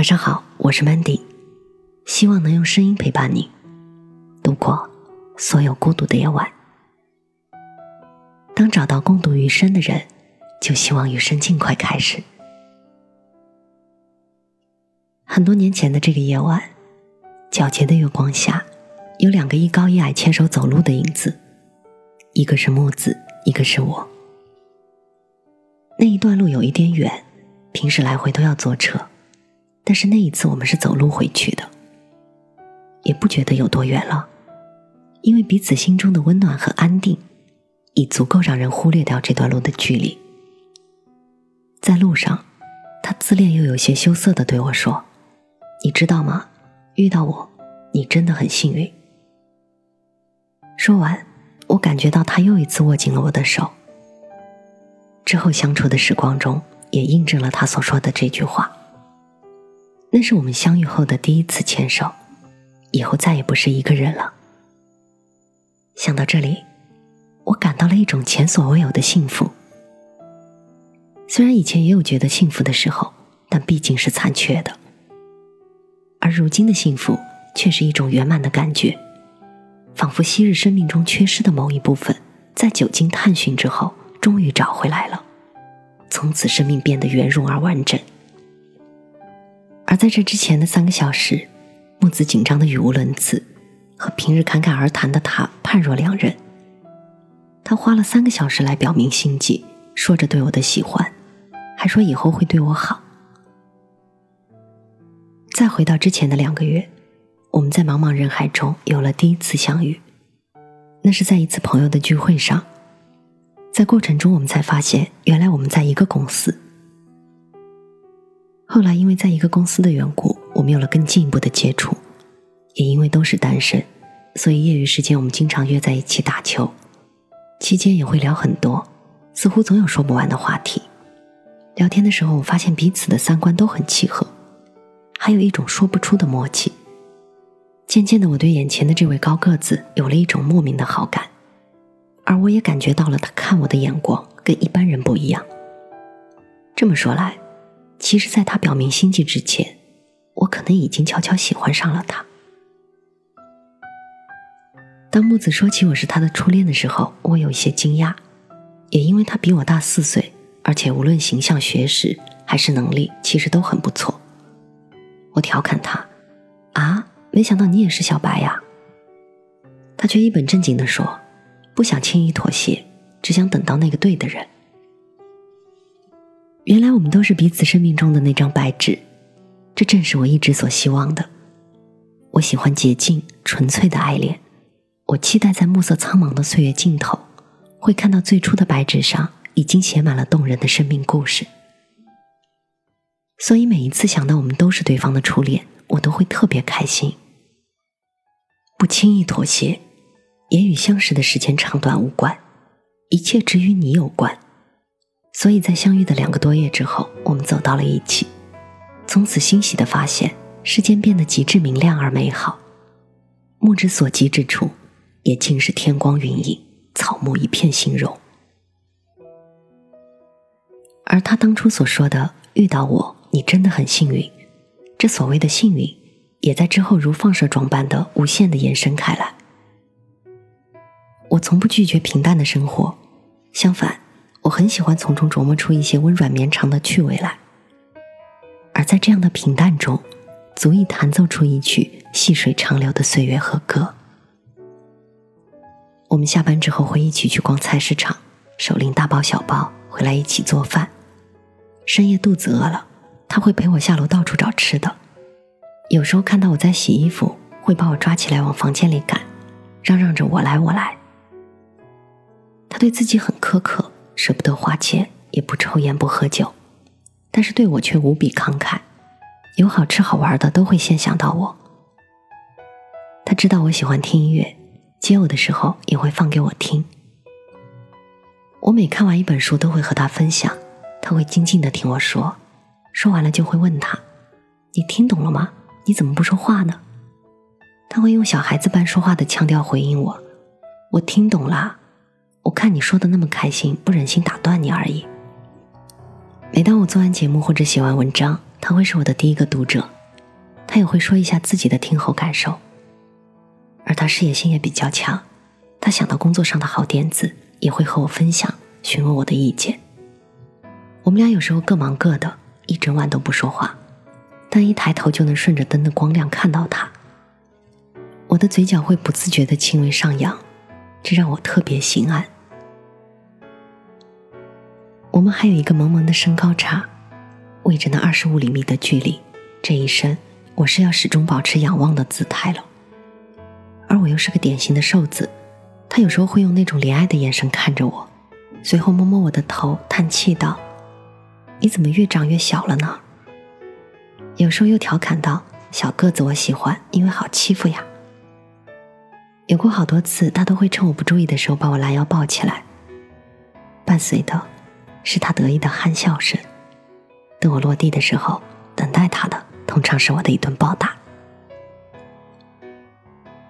晚上好，我是 Mandy，希望能用声音陪伴你度过所有孤独的夜晚。当找到共度余生的人，就希望余生尽快开始。很多年前的这个夜晚，皎洁的月光下，有两个一高一矮牵手走路的影子，一个是木子，一个是我。那一段路有一点远，平时来回都要坐车。但是那一次我们是走路回去的，也不觉得有多远了，因为彼此心中的温暖和安定，已足够让人忽略掉这段路的距离。在路上，他自恋又有些羞涩的对我说：“你知道吗？遇到我，你真的很幸运。”说完，我感觉到他又一次握紧了我的手。之后相处的时光中，也印证了他所说的这句话。那是我们相遇后的第一次牵手，以后再也不是一个人了。想到这里，我感到了一种前所未有的幸福。虽然以前也有觉得幸福的时候，但毕竟是残缺的。而如今的幸福，却是一种圆满的感觉，仿佛昔日生命中缺失的某一部分，在久经探寻之后，终于找回来了，从此生命变得圆融而完整。而在这之前的三个小时，木子紧张的语无伦次，和平日侃侃而谈的他判若两人。他花了三个小时来表明心迹，说着对我的喜欢，还说以后会对我好。再回到之前的两个月，我们在茫茫人海中有了第一次相遇，那是在一次朋友的聚会上，在过程中我们才发现，原来我们在一个公司。后来，因为在一个公司的缘故，我们有了更进一步的接触。也因为都是单身，所以业余时间我们经常约在一起打球，期间也会聊很多，似乎总有说不完的话题。聊天的时候，我发现彼此的三观都很契合，还有一种说不出的默契。渐渐的，我对眼前的这位高个子有了一种莫名的好感，而我也感觉到了他看我的眼光跟一般人不一样。这么说来，其实，在他表明心迹之前，我可能已经悄悄喜欢上了他。当木子说起我是他的初恋的时候，我有一些惊讶，也因为他比我大四岁，而且无论形象、学识还是能力，其实都很不错。我调侃他：“啊，没想到你也是小白呀。”他却一本正经地说：“不想轻易妥协，只想等到那个对的人。”原来我们都是彼此生命中的那张白纸，这正是我一直所希望的。我喜欢洁净纯粹的爱恋，我期待在暮色苍茫的岁月尽头，会看到最初的白纸上已经写满了动人的生命故事。所以每一次想到我们都是对方的初恋，我都会特别开心。不轻易妥协，也与相识的时间长短无关，一切只与你有关。所以在相遇的两个多月之后，我们走到了一起，从此欣喜的发现世间变得极致明亮而美好，目之所及之处，也尽是天光云影，草木一片欣荣。而他当初所说的遇到我，你真的很幸运，这所谓的幸运，也在之后如放射状般的无限的延伸开来。我从不拒绝平淡的生活，相反。我很喜欢从中琢磨出一些温软绵长的趣味来，而在这样的平淡中，足以弹奏出一曲细水长流的岁月和歌。我们下班之后会一起去逛菜市场，手拎大包小包回来一起做饭。深夜肚子饿了，他会陪我下楼到处找吃的。有时候看到我在洗衣服，会把我抓起来往房间里赶，嚷嚷着我来我来。他对自己很苛刻。舍不得花钱，也不抽烟不喝酒，但是对我却无比慷慨，有好吃好玩的都会先想到我。他知道我喜欢听音乐，接我的时候也会放给我听。我每看完一本书都会和他分享，他会静静的听我说，说完了就会问他：“你听懂了吗？你怎么不说话呢？”他会用小孩子般说话的腔调回应我：“我听懂了。”我看你说的那么开心，不忍心打断你而已。每当我做完节目或者写完文章，他会是我的第一个读者，他也会说一下自己的听后感受。而他事业心也比较强，他想到工作上的好点子，也会和我分享，询问我的意见。我们俩有时候各忙各的，一整晚都不说话，但一抬头就能顺着灯的光亮看到他。我的嘴角会不自觉的轻微上扬，这让我特别心安。我们还有一个萌萌的身高差，为着那二十五厘米的距离，这一生我是要始终保持仰望的姿态了。而我又是个典型的瘦子，他有时候会用那种怜爱的眼神看着我，随后摸摸我的头，叹气道：“你怎么越长越小了呢？”有时候又调侃道：“小个子我喜欢，因为好欺负呀。”有过好多次，他都会趁我不注意的时候把我拦腰抱起来，伴随的是他得意的憨笑声。等我落地的时候，等待他的通常是我的一顿暴打。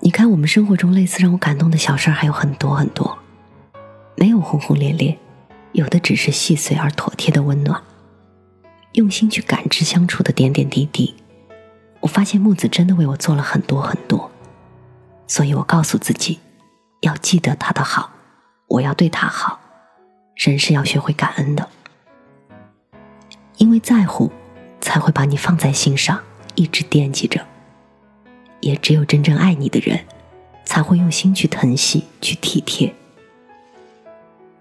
你看，我们生活中类似让我感动的小事儿还有很多很多，没有轰轰烈烈，有的只是细碎而妥帖的温暖。用心去感知相处的点点滴滴，我发现木子真的为我做了很多很多。所以我告诉自己，要记得他的好，我要对他好。人是要学会感恩的，因为在乎，才会把你放在心上，一直惦记着。也只有真正爱你的人，才会用心去疼惜，去体贴。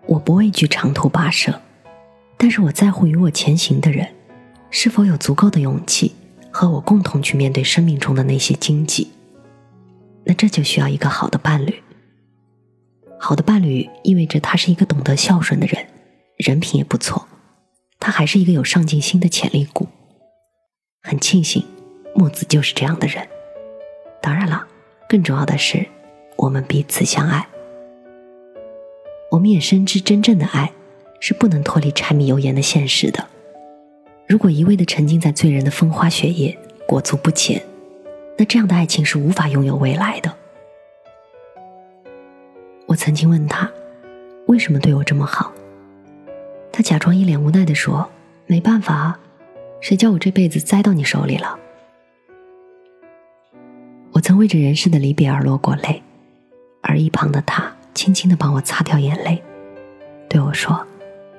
我不畏惧长途跋涉，但是我在乎与我前行的人，是否有足够的勇气和我共同去面对生命中的那些荆棘。那这就需要一个好的伴侣。好的伴侣意味着他是一个懂得孝顺的人，人品也不错，他还是一个有上进心的潜力股。很庆幸，木子就是这样的人。当然了，更重要的是，我们彼此相爱。我们也深知，真正的爱是不能脱离柴米油盐的现实的。如果一味的沉浸在醉人的风花雪月，裹足不前。那这样的爱情是无法拥有未来的。我曾经问他，为什么对我这么好？他假装一脸无奈的说：“没办法，谁叫我这辈子栽到你手里了。”我曾为着人世的离别而落过泪，而一旁的他轻轻的帮我擦掉眼泪，对我说：“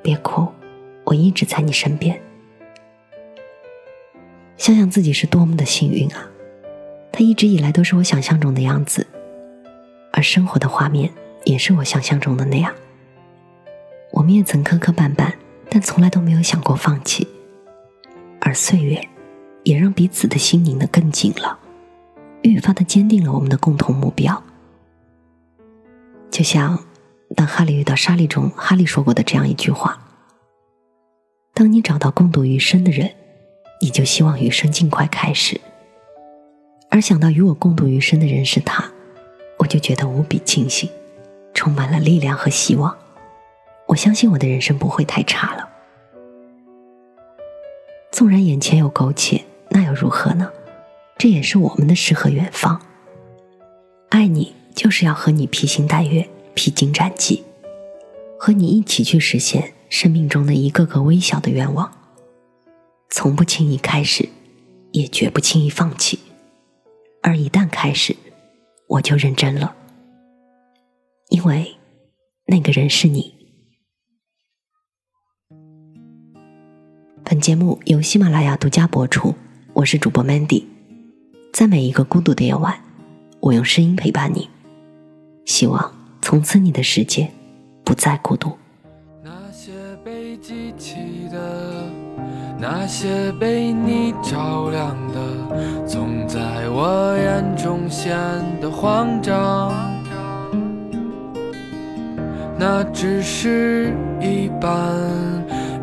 别哭，我一直在你身边。”想想自己是多么的幸运啊！他一直以来都是我想象中的样子，而生活的画面也是我想象中的那样。我们也曾磕磕绊绊，但从来都没有想过放弃。而岁月，也让彼此的心拧得更紧了，越发的坚定了我们的共同目标。就像《当哈利遇到莎莉》中哈利说过的这样一句话：“当你找到共度余生的人，你就希望余生尽快开始。”而想到与我共度余生的人是他，我就觉得无比庆幸，充满了力量和希望。我相信我的人生不会太差了。纵然眼前有苟且，那又如何呢？这也是我们的诗和远方。爱你就是要和你披星戴月、披荆斩棘，和你一起去实现生命中的一个个微小的愿望。从不轻易开始，也绝不轻易放弃。而一旦开始，我就认真了，因为那个人是你。本节目由喜马拉雅独家播出，我是主播 Mandy，在每一个孤独的夜晚，我用声音陪伴你，希望从此你的世界不再孤独。那些被你照亮的，总在。我眼中显得慌张，那只是一半，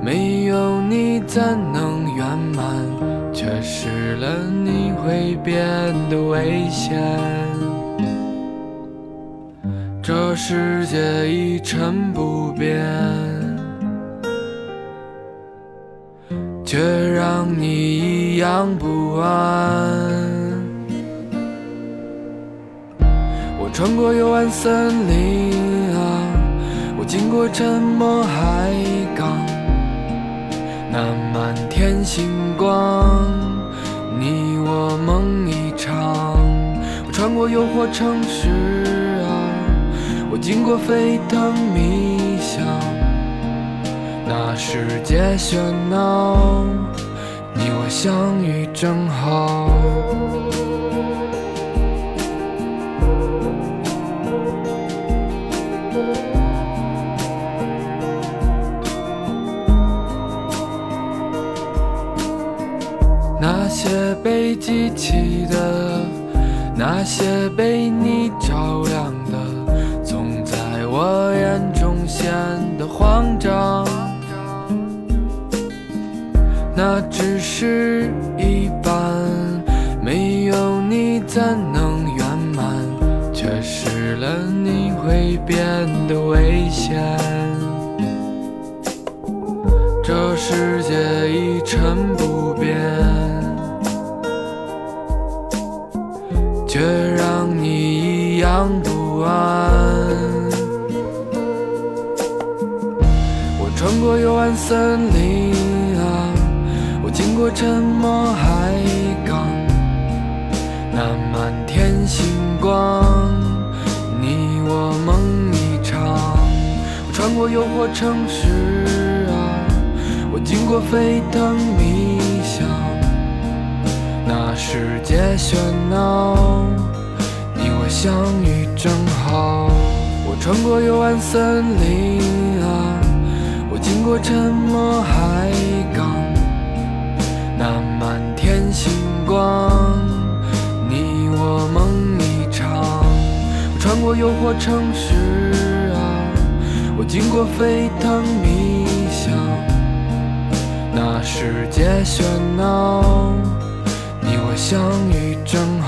没有你怎能圆满？缺失了你会变得危险。这世界一成不变，却让你一样不安。我穿过幽暗森林啊，我经过沉默海港，那满天星光，你我梦一场。我穿过诱惑城市啊，我经过沸腾迷香。那世界喧闹，你我相遇正好。那些被记起的，那些被你照亮的，总在我眼中显得慌张。那只是一半，没有你怎能圆满？缺失了你会变得危险。这世界一成不变，却让你一样不安。我穿过幽暗森林，我经过沉默海港，那满天星光，你我梦一场。我穿过诱惑城市啊。我经过沸腾迷香，那世界喧闹，你我相遇正好。我穿过幽暗森林过沸腾迷香。那世界喧闹，你我相遇正。